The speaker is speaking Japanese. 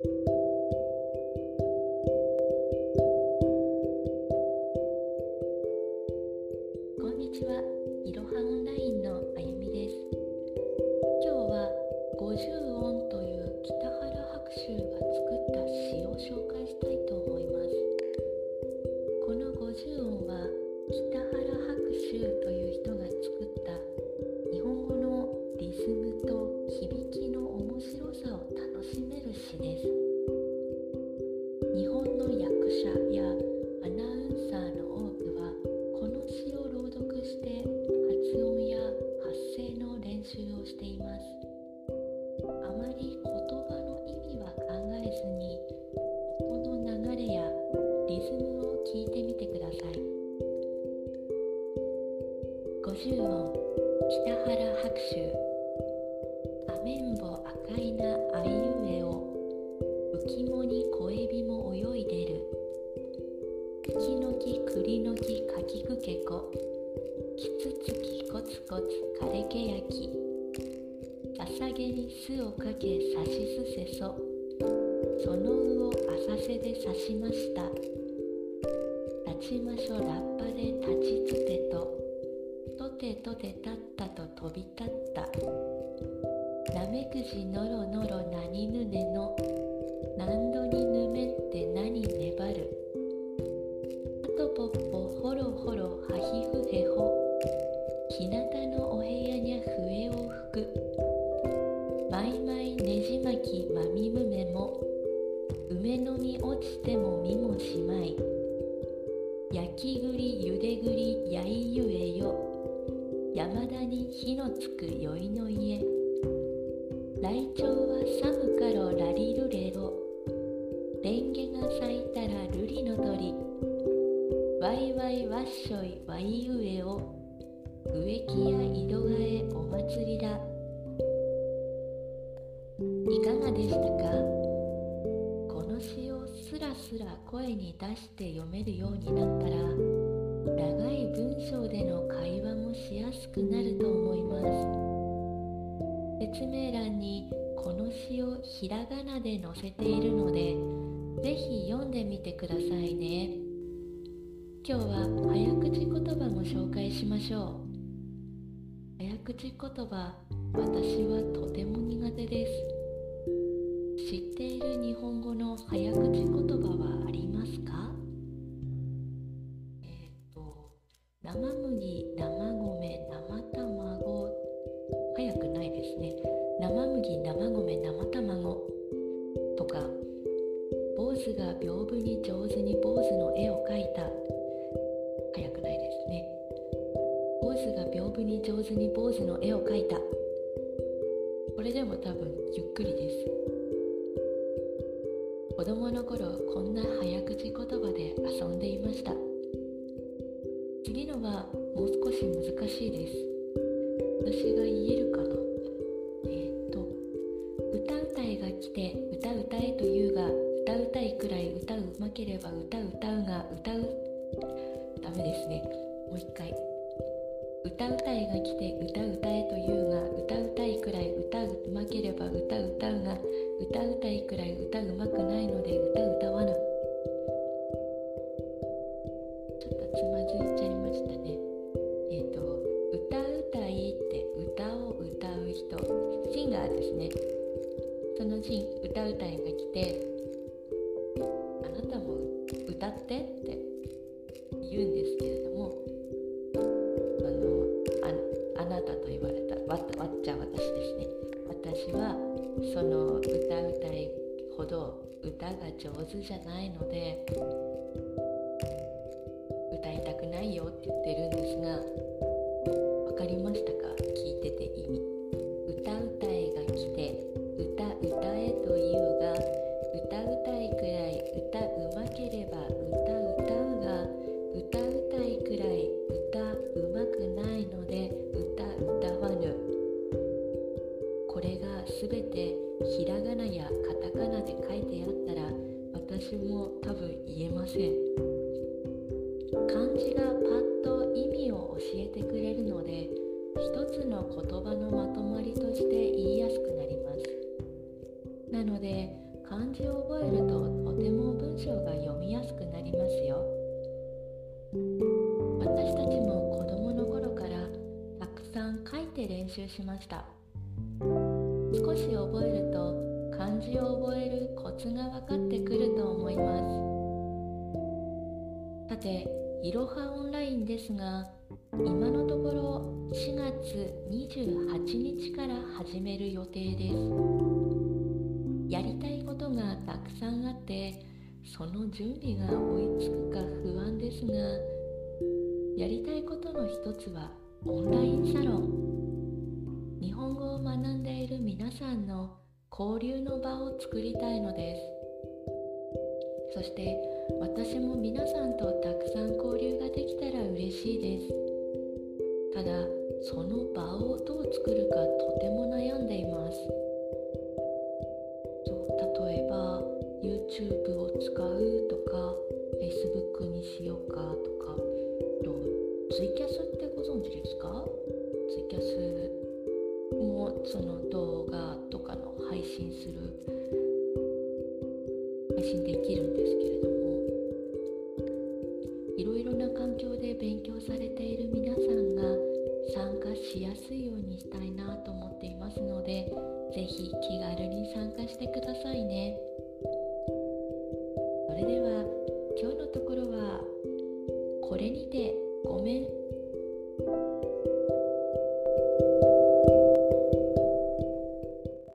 こんにちは。いろはオンラインのあゆみです。今日は50音という北原白秋が50音北原白秋アメンボ赤いなあいうえお浮もに小エビも泳いでる。きのき栗のきかきくけこ。きつつきこつこつかれけやき。ささげに酢をかけさしすせそ。そのうを浅瀬で刺しました。立ちましょラッパで立ちつてと。とてとてたったと飛び立った。なめくじのろのろなにぬねの何度にぬ山田に火のつく宵いの家。ライチョウは寒かろラリルレロレンゲが咲いたらルリの鳥。ワイワイワッショイワイウエオ植木や井戸替えお祭りだ。いかがでしたか？この詩をスラスラ声に出して読めるようになったら長い文章での会話もしやすくなると思います。説明欄にこの詩をひらがなで載せているのでぜひ読んでみてくださいね。今日は早口言葉も紹介しましょう。早口言葉私はとても苦手です。知っている日本語の早口言葉ですね。生麦生米生卵とか坊主が屏風に上手に坊主の絵を描いた。早くないですね。坊主が屏風に上手に坊主の絵を描いた。これでも多分ゆっくりです。子供の頃こんな早口言葉で遊んでいました。次のはもう少し難しいです。私が言えるかな。来て歌うたえというが歌うたいくらい歌うまければ歌う歌うが歌うダメですね。もう一回。歌うたいが来て歌うたえというが歌うたいくらい歌うまければ歌う歌うが歌うたいくらい歌うまくないので歌歌わ歌うたいが来てあなたも歌ってって言うんですけれどもあのあなたと言われたわわっちゃ私ですね。私はその歌うたいほど歌が上手じゃないので歌いたくないよって言ってるんですがせん。漢字がパッと意味を教えてくれるので一つの言葉のまとまりとして言いやすくなります。なので漢字を覚えるととても文章が読みやすくなりますよ。私たちも子供の頃からたくさん書いて練習しました。少し覚えると漢字を覚えるコツが分かってくると思います。さていろはオンラインですが今のところ4月28日から始める予定です。やりたいことがたくさんあってその準備が追いつくか不安ですがやりたいことの一つはオンラインサロン。日本語を学んでいる皆さんの交流の場を作りたいのです。そして私も皆さんとたくさん交流ができたら嬉しいです。ただその場をどう作るかとても悩んでいます。例えば YouTube を使うとか Facebook にしようかとかツイキャスってご存知ですか？ツイキャスもその動画とかの配信する配信できるんですけれども。いろいろな環境で勉強されている皆さんが参加しやすいようにしたいなと思っていますので是非気軽に参加してくださいね。それでは